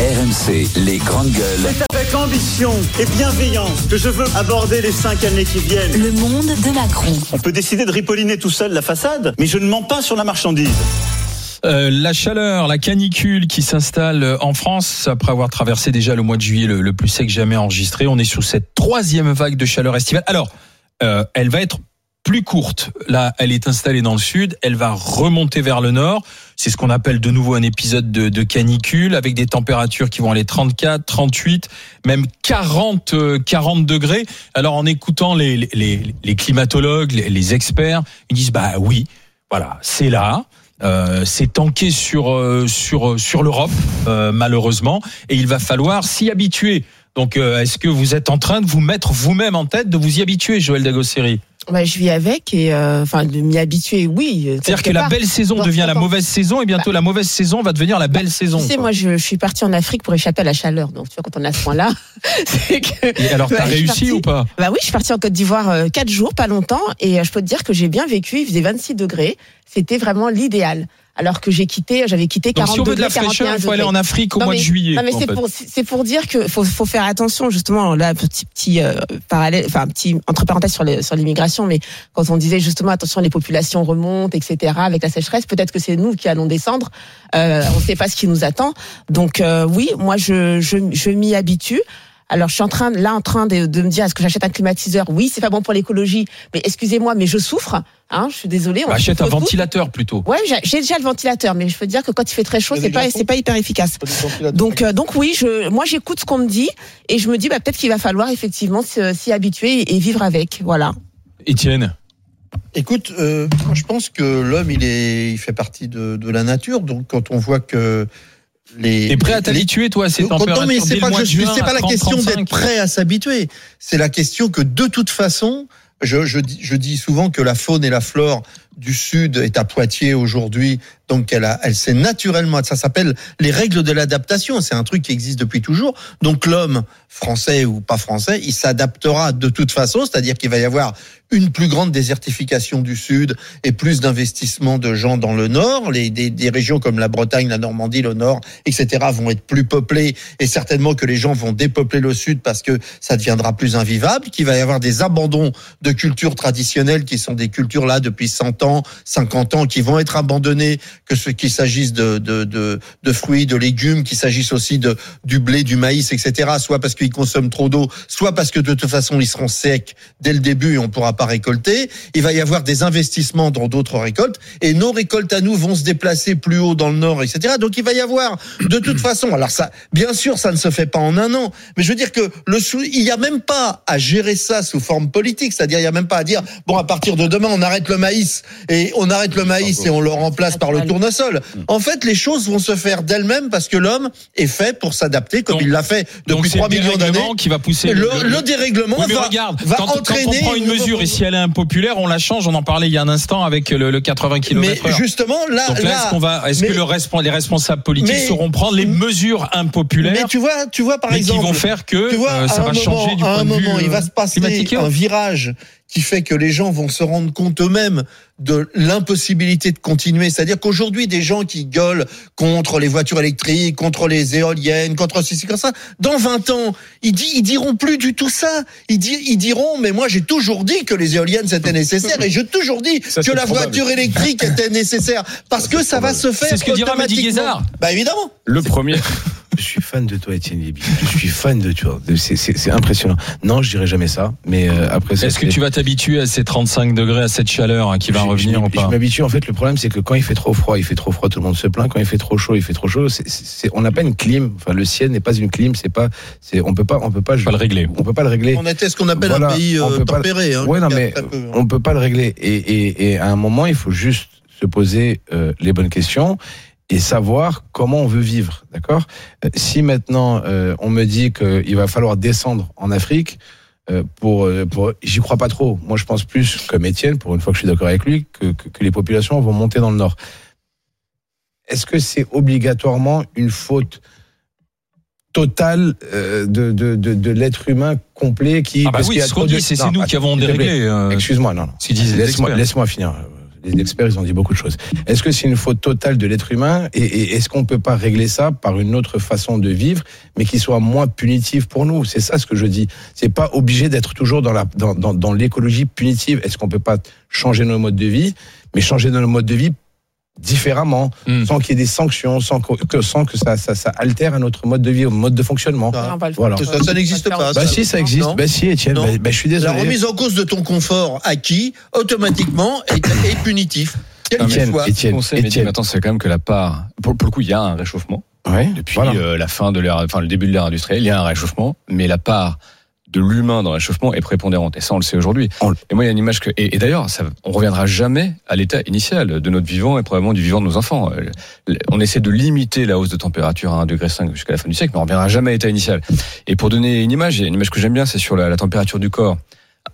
RMC, les grandes gueules. C'est avec ambition et bienveillance que je veux aborder les cinq années qui viennent. Le monde de Macron. On peut décider de ripolliner tout seul la façade, mais je ne mens pas sur la marchandise. Euh, la chaleur, la canicule qui s'installe en France après avoir traversé déjà le mois de juillet le, le plus sec jamais enregistré. On est sous cette troisième vague de chaleur estivale. Alors, euh, elle va être plus courte. Là, elle est installée dans le sud, elle va remonter vers le nord. C'est ce qu'on appelle de nouveau un épisode de, canicule avec des températures qui vont aller 34, 38, même 40, 40 degrés. Alors en écoutant les, les, les climatologues, les, experts, ils disent bah oui, voilà, c'est là. Euh, c'est tanké sur euh, sur sur l'Europe euh, malheureusement et il va falloir s'y habituer. Donc euh, est-ce que vous êtes en train de vous mettre vous-même en tête de vous y habituer Joël Dagosseri? Bah, je vis avec et euh, enfin de m'y habituer, oui. C'est-à-dire que la belle saison devient la mauvaise saison et bientôt bah, la mauvaise saison va devenir la belle bah, saison. Tu sais, moi je, je, suis partie en Afrique pour échapper à la chaleur. Donc tu vois quand on a ce point-là, c'est que. Et alors t'as réussi partie, ou pas? Bah oui, je suis partie en Côte d'Ivoire euh, quatre jours, pas longtemps, et euh, je peux te dire que j'ai bien vécu. Il faisait 26 degrés. C'était vraiment l'idéal alors que j'ai quitté, j'avais quitté 40 Donc, si on veut de la fraîcheur, il faut aller en Afrique au non, mois mais, de juillet. Non mais c'est pour c'est pour dire que faut faut faire attention justement là petit petit euh, parallèle, enfin petit entre parenthèses sur les, sur l'immigration, mais quand on disait justement attention les populations remontent etc avec la sécheresse, peut-être que c'est nous qui allons descendre, euh, on ne sait pas ce qui nous attend. Donc euh, oui, moi je je, je m'y habitue. Alors je suis en train là en train de, de me dire est-ce que j'achète un climatiseur? Oui, c'est pas bon pour l'écologie, mais excusez-moi, mais je souffre. Hein, je suis désolée. Bah, achète un tout. ventilateur plutôt. Ouais, j'ai déjà le ventilateur, mais je peux dire que quand il fait très chaud, c'est pas c'est pas hyper efficace. Donc euh, donc oui, je moi j'écoute ce qu'on me dit et je me dis bah peut-être qu'il va falloir effectivement s'y habituer et vivre avec. Voilà. Étienne. Écoute, euh, je pense que l'homme il est il fait partie de, de la nature, donc quand on voit que les. T'es prêt à t'habituer, toi, à ces températures Non, mais c'est pas, que je, c'est pas la question d'être prêt à s'habituer. C'est la question que, de toute façon, je, je, je dis souvent que la faune et la flore du Sud est à Poitiers aujourd'hui, donc elle, a, elle s'est naturellement, ça s'appelle les règles de l'adaptation, c'est un truc qui existe depuis toujours. Donc l'homme, français ou pas français, il s'adaptera de toute façon, c'est-à-dire qu'il va y avoir une plus grande désertification du Sud et plus d'investissement de gens dans le Nord. Les, des, des, régions comme la Bretagne, la Normandie, le Nord, etc. vont être plus peuplées et certainement que les gens vont dépeupler le Sud parce que ça deviendra plus invivable, qu'il va y avoir des abandons de cultures traditionnelles qui sont des cultures là depuis 100 ans, 50 ans, qui vont être abandonnées, que ce qu'il s'agisse de, de, de, de, fruits, de légumes, qu'il s'agisse aussi de, du blé, du maïs, etc. Soit parce qu'ils consomment trop d'eau, soit parce que de toute façon ils seront secs dès le début et on pourra pas récolter. Il va y avoir des investissements dans d'autres récoltes et nos récoltes à nous vont se déplacer plus haut dans le nord, etc. Donc il va y avoir de toute façon. Alors ça, bien sûr, ça ne se fait pas en un an, mais je veux dire que le sou, il y a même pas à gérer ça sous forme politique. C'est-à-dire il y a même pas à dire bon à partir de demain on arrête le maïs et on arrête le maïs et on le remplace par le tournesol. En fait, les choses vont se faire d'elles-mêmes parce que l'homme est fait pour s'adapter comme donc, il l'a fait depuis 3 millions d'années. qui va pousser le, le, le dérèglement oui, va, regarde, va quand, entraîner quand on prend une mesure et si elle est impopulaire, on la change. On en parlait il y a un instant avec le, le 80 km Mais justement, là, Donc là, là est-ce qu'on va, est-ce que le resp les responsables politiques mais, sauront prendre les mesures impopulaires Mais tu vois, tu vois par mais exemple, qui vont faire que tu vois, euh, ça va moment, changer du à point un de moment, vue il va se passer un virage qui fait que les gens vont se rendre compte eux-mêmes de l'impossibilité de continuer. C'est-à-dire qu'aujourd'hui, des gens qui gueulent contre les voitures électriques, contre les éoliennes, contre ceci, comme ça, dans 20 ans, ils, di ils diront plus du tout ça. Ils, di ils diront, mais moi j'ai toujours dit que les éoliennes c'était nécessaire et j'ai toujours dit Ça, que la probable. voiture électrique était nécessaire parce que ça va se faire C'est ce que dira. Guézard. Bah évidemment. Le premier. Je suis fan de toi, Étienne Liby. Je suis fan de toi. C'est- C'est c'est impressionnant. Non, je dirais jamais ça. Mais euh, après, ça, Est-ce que tu vas t'habituer à ces 35 degrés, à cette chaleur hein, qui va Je- je revenir m'y- ou pas Je m'habitue. En fait, le problème, c'est que quand il fait trop froid, il fait trop froid, tout le monde se plaint. Quand il fait trop chaud, il fait trop chaud. C'est- c'est- on n'a pas une clim. Enfin, le ciel n'est pas une clim. C'est pas. C'est. On peut pas. On peut pas. Pas le régler. On peut pas le régler. On était ce qu'on appelle Voilà, un pays on euh, peut pas- tempéré. Hein, Ouais, non, mais peu, hein. on peut pas le régler. Et, et, et à un moment, il faut juste se poser euh, les bonnes questions et savoir comment on veut vivre, d'accord? Euh, Si maintenant euh, on me dit qu'il va falloir descendre en Afrique, euh, pour, euh, pour j'y crois pas trop. Moi, je pense plus comme Étienne, pour une fois que je suis d'accord avec lui, que, que, que les populations vont monter dans le nord. Est-ce que c'est obligatoirement une faute totale euh, de, de, de, de l'être humain complet qui Ah bah parce oui, ce qu'on dit, c'est nous qui avons dérégler. euh, Excuse-moi, non, non. Laisse-moi laisse-moi finir. Les experts, ils ont dit beaucoup de choses. Est-ce que c'est une faute totale de l'être humain et, est-ce qu'on peut pas régler ça par une autre façon de vivre, mais qui soit moins punitive pour nous? C'est ça ce que je dis. C'est pas obligé d'être toujours dans dans, l'écologie punitive. Est-ce qu'on peut pas changer nos modes de vie, mais changer nos modes de vie différemment, Hmm. sans qu'il y ait des sanctions, sans que, sans que ça, ça, ça altère notre mode de vie, au mode de fonctionnement. Ah. Voilà. Ça, ça n'existe pas. Bah si, ça existe. Non. Bah si, Étienne. Bah, bah, je suis La désolé. remise en cause de ton confort acquis, automatiquement, est, est punitif. Quel Mehdi, Étienne. maintenant, c'est quand même que la part. Pour, pour le coup, il y a un réchauffement. Ouais, Depuis voilà. euh, la fin de l'ère, enfin le début de l'ère industrielle, il y a un réchauffement, mais la part de l'humain dans le réchauffement est prépondérante. Et ça, on le sait aujourd'hui. Et moi, il y a une image que. Et, et d'ailleurs, ça, on reviendra jamais à l'état initial de notre vivant et probablement du vivant de nos enfants. Euh, On essaie de limiter la hausse de température à 1,5 degré jusqu'à la fin du siècle, mais on reviendra jamais à l'état initial. Et pour donner une image, il y a une image que j'aime bien, c'est sur la, la température du corps.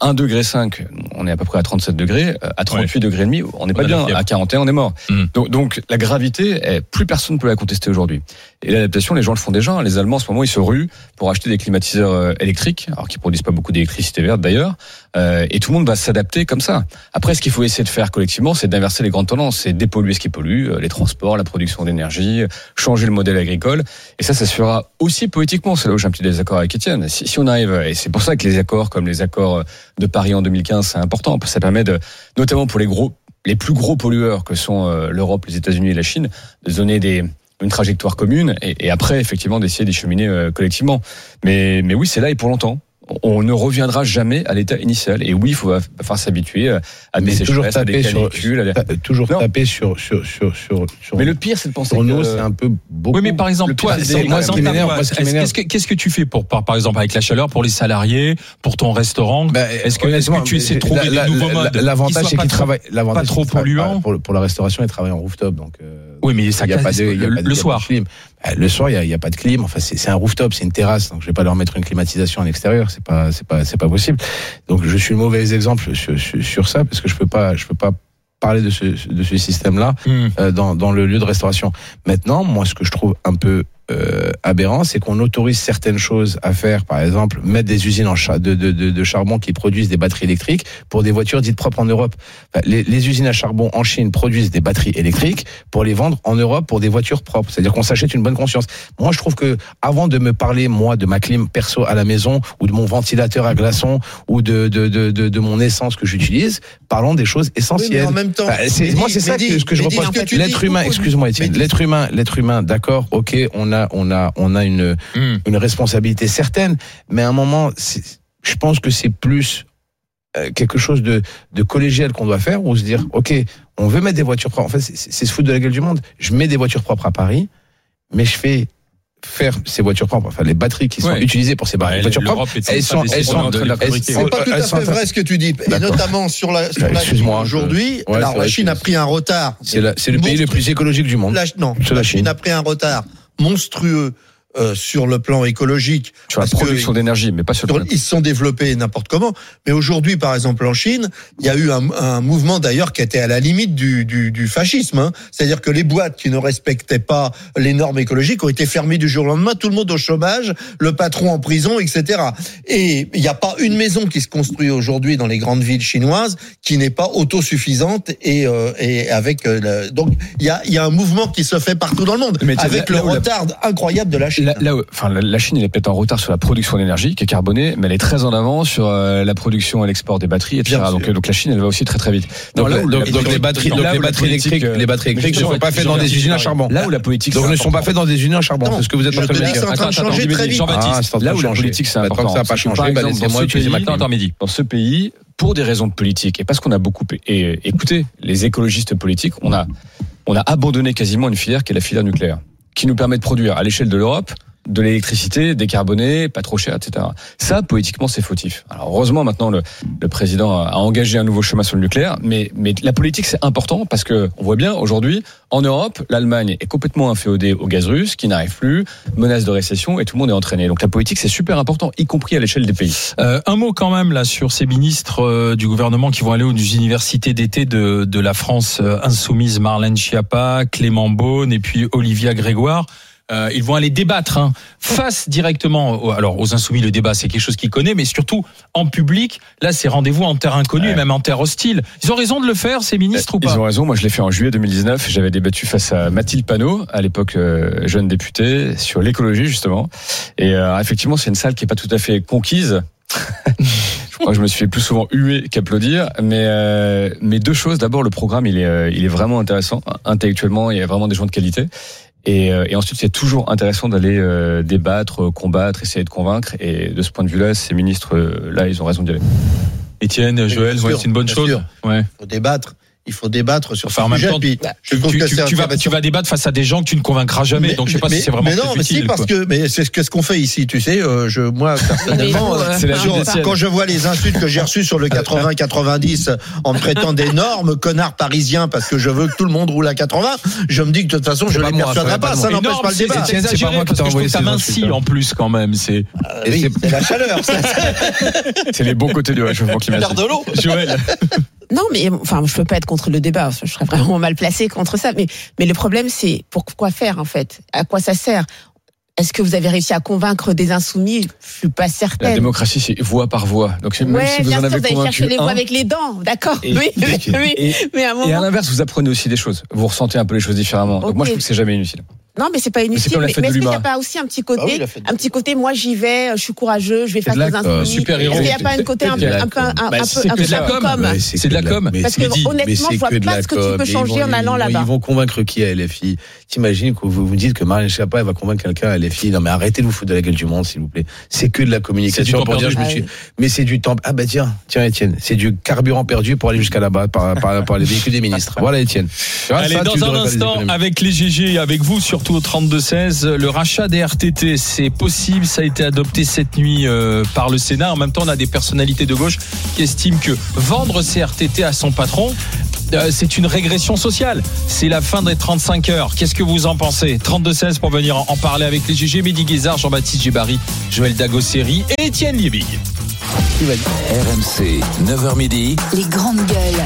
1 degré 5, on est à peu près à 37 degrés, euh, à 38 degrés et demi, on n'est pas bien, à 41 on est mort. Mm. Donc, donc la gravité, eh, plus personne ne peut la contester aujourd'hui. Et l'adaptation, les gens le font déjà. Les Allemands, en ce moment, ils se ruent pour acheter des climatiseurs euh, électriques, alors qu'ils produisent pas beaucoup d'électricité verte d'ailleurs. Euh, et tout le monde va s'adapter comme ça. Après, ce qu'il faut essayer de faire collectivement, c'est d'inverser les grandes tendances, c'est dépolluer ce qui pollue, euh, les transports, la production d'énergie, euh, changer le modèle agricole. Et ça, ça se fera aussi politiquement. C'est là où j'ai un petit désaccord avec Étienne. Si, si on arrive, et c'est pour ça que les accords comme les accords de Paris en 2015, c'est important. parce que Ça permet de, notamment pour les gros, les plus gros pollueurs que sont euh, l'Europe, les États-Unis et la Chine, de donner des une trajectoire commune et, et après effectivement d'essayer d'y cheminer euh, collectivement. Mais mais oui, c'est là et pour longtemps. On ne reviendra jamais à l'état initial. Et oui, il faut falloir s'habituer euh, à des sécheresses, à des sur, à des- ta- toujours Non. taper sur, sur, sur, sur, sur, Mais le pire, c'est de penser sur nous, que c'est un peu beaucoup. Oui, mais par exemple, Le toi, moi, qu'est-ce que qu'est-ce que tu fais pour, par, par exemple, avec la chaleur, pour les salariés, pour ton restaurant? Bah, Est-ce que, est-ce que tu essaies de trouver la- des nouveaux la- modes L'avantage, c'est qu'ils pas trop- travaillent. l'avantage, pas trop polluants? Pour, la restauration, ils travaillent en rooftop, donc. euh, Oui, mais ça il y a pas de, il y a le, pas soir. Bah, Le soir, il y a, pas de clim. Enfin, c'est un rooftop, c'est une terrasse, donc je vais pas leur mettre une climatisation à l'extérieur. C'est pas, c'est pas, c'est pas possible. Donc, je suis le mauvais exemple sur, sur, sur ça parce que je peux pas, je peux pas parler de ce, de ce système-là Hmm. euh, dans, dans le lieu de restauration. Maintenant, moi, ce que je trouve un peu euh, aberrant, c'est qu'on autorise certaines choses à faire, par exemple, mettre des usines en cha- de, de, de, de charbon qui produisent des batteries électriques pour des voitures dites propres en Europe. Les, les usines à charbon en Chine produisent des batteries électriques pour les vendre en Europe pour des voitures propres. C'est-à-dire qu'on s'achète une bonne conscience. Moi, je trouve que avant de me parler moi de ma clim perso à la maison ou de mon ventilateur à glaçons ou de de, de, de, mon essence que j'utilise, parlons des choses Oui, mais essentielles. en même temps, moi, c'est ça que, je reproche. L'être humain, excuse-moi, Étienne. L'être humain, l'être humain, d'accord, ok, on a, on a, on a une, Hmm. une responsabilité certaine, mais à un moment, je pense que c'est plus euh, quelque chose de, de collégial qu'on doit faire, ou se dire, ok, on veut mettre des voitures propres. En fait, c'est se foutre de la gueule du monde. Je mets des voitures propres à Paris, mais je fais faire ces voitures propres, enfin les batteries qui sont Ouais. utilisées pour ces Bah, voitures propres. elles sont- elles sont. C'est pas tout à fait vrai ce que tu dis. Et notamment sur la, sur la Chine Excuse-moi, aujourd'hui, ouais, la, Chine a pris un retard. C'est le pays le plus écologique du monde. La, non, la la Chine Chine. a pris un retard monstrueux euh, sur le plan écologique. sur la production d'énergie, mais pas sur le ils se sont développés n'importe comment. Mais aujourd'hui, par exemple, en Chine, il y a eu un, un mouvement d'ailleurs qui était à la limite du, du, du fascisme. hein. C'est-à-dire que les boîtes qui ne respectaient pas les normes écologiques ont été fermées du jour au lendemain, tout le monde au chômage, le patron en prison, etc. Et il n'y a pas une maison qui se construit aujourd'hui dans les grandes villes chinoises qui n'est pas autosuffisante et, euh, et avec euh, le- donc il y a, il y a un mouvement qui se fait partout dans le monde Mais avec le retard incroyable de la Chine. Là, là où- enfin, la, la Chine, elle est peut-être en retard sur la production d'énergie, qui est carbonée, mais elle est très en avant sur euh, la production et l'export des batteries, etc. Donc, euh, donc la Chine, elle va aussi très très vite. Donc, Non, là où donc- la- donc les batteries, là donc où les la batteries politique, électriques, euh, les batteries électriques ne sont pas faites dans des usines à charbon. Là où la politique, Donc ne sont pas faits dans des usines à charbon. C'est ce que vous êtes en train de dire. en train de changer très vite. Ah, c'est en train Là de où la changer. politique, c'est Bah, tant important. que ça n'a pas changé, bah, dans ce pays- pour des raisons politiques, et parce qu'on a beaucoup é- é- écouté les écologistes politiques, on a, on a abandonné quasiment une filière qui est la filière nucléaire, qui nous permet de produire à l'échelle de l'Europe de l'électricité décarbonée, pas trop chère, etc. Ça, politiquement, c'est fautif. Alors heureusement, maintenant, le, le président a engagé un nouveau chemin sur le nucléaire, mais, mais la politique, c'est important parce que on voit bien aujourd'hui, en Europe, l'Allemagne est complètement inféodée au gaz russe, qui n'arrive plus, menace de récession, et tout le monde est entraîné. Donc la politique, c'est super important, y compris à l'échelle des pays. Euh, un mot quand même là sur ces ministres euh, du gouvernement qui vont aller aux universités d'été de, de la France euh, insoumise, Marlène Schiappa, Clément Beaune et puis Olivia Grégoire. Euh, ils vont aller débattre hein, face directement. Aux, alors aux insoumis, le débat c'est quelque chose qu'ils connaissent, mais surtout en public. Là, c'est rendez-vous en terre inconnue Ouais. et même en terre hostile. Ils ont raison de le faire, ces ministres ou Ils pas ont raison. Moi, je l'ai fait en juillet 2019. J'avais débattu face à Mathilde Panot, à l'époque euh, jeune députée, sur l'écologie justement. Et euh, effectivement, c'est une salle qui est pas tout à fait conquise. je crois que je me suis fait plus souvent huer qu'applaudir. Mais euh, mais deux choses. D'abord, le programme, il est euh, il est vraiment intéressant. Intellectuellement, il y a vraiment des gens de qualité. Et, euh, et ensuite, c'est toujours intéressant d'aller euh, débattre, combattre, essayer de convaincre. Et de ce point de vue-là, ces ministres, euh, là, ils ont raison d'y aller. Étienne, Joël, c'est une bonne chose. Ouais. Faut débattre. Il faut débattre sur Enfin, en ce même sujet. temps, Puis, je Tu, tu- que tu- vas, intéressant. tu vas débattre face à des gens que tu ne convaincras jamais. donc je sais pas mais, si c'est vraiment mais non, mais utile. si, parce quoi. que mais c'est ce qu'on fait ici, tu sais. euh, je, moi personnellement, Mais, euh, sur- quand je vois les insultes que j'ai reçues sur le 80-90 en me traitant d'énormes connards parisiens parce que je veux que tout le monde roule à 80, je me dis que de toute façon je C'est les persuaderai pas. Ça n'empêche pas le débat. c'est pas moi qui t'ai envoyé ça insultes. en plus quand même. C'est c'est la chaleur. C'est les bons côtés du réchauffement climatique. De l'eau. Joël. Non, mais enfin, je peux pas être contre le débat. Je serais vraiment mal placé contre ça. Mais, mais le problème, c'est pourquoi faire en fait? À quoi ça sert? Est-ce que vous avez réussi à convaincre des insoumis? Je suis pas La certaine. démocratie, c'est voix par voix. Donc même Ouais, si vous bien en sûr, avez vous allez chercher les voix avec les dents, d'accord. Et- Oui, oui, oui. et- Mais à un Et à l'inverse, vous apprenez aussi des choses. Vous ressentez un peu les choses différemment. Donc moi, je trouve que c'est jamais inutile. non, mais c'est pas c'est inutile. comme la Mais, mais de est-ce qu'il n'y a pas aussi un petit côté, Ah oui, la fête de un petit côté, moi j'y vais, je suis courageux, je vais C'est face de la aux com. insoumis. Super héros. Est-ce qu'il n'y a pas un côté un, peu, la un peu, un, Bah, peu, c'est un peu de la un peu com. C'est de la com. mais Parce que dit, honnêtement, mais je vois pas la ce que tu peux changer en allant là-bas. Ils vont convaincre qui à LFI T'imagines que vous vous dites que Marine Schiappa elle va convaincre quelqu'un à Non mais arrêtez de vous foutre de la gueule du monde s'il vous plaît. C'est que de la communication pour dire je me perdu. suis. Mais c'est du temps. Ah bah tiens, tiens Étienne, c'est du carburant perdu pour aller jusqu'à là-bas par, par, par les véhicules des ministres. Voilà Étienne. Allez, ça, dans un instant, avec les GG et avec vous, surtout au 32-16, le rachat des RTT, c'est possible. Ça a été adopté cette nuit euh, par le Sénat. En même temps, on a des personnalités de gauche qui estiment que vendre ces RTT à son patron, euh, c'est une régression sociale. C'est la fin des 35 heures. Qu'est-ce que vous en pensez? 32-16 pour venir en en parler avec les GG. Mehdi Guézard, Jean-Baptiste Gébari, Joël Dagosseri et Étienne Liebig. RMC, 9h midi. Les grandes gueules.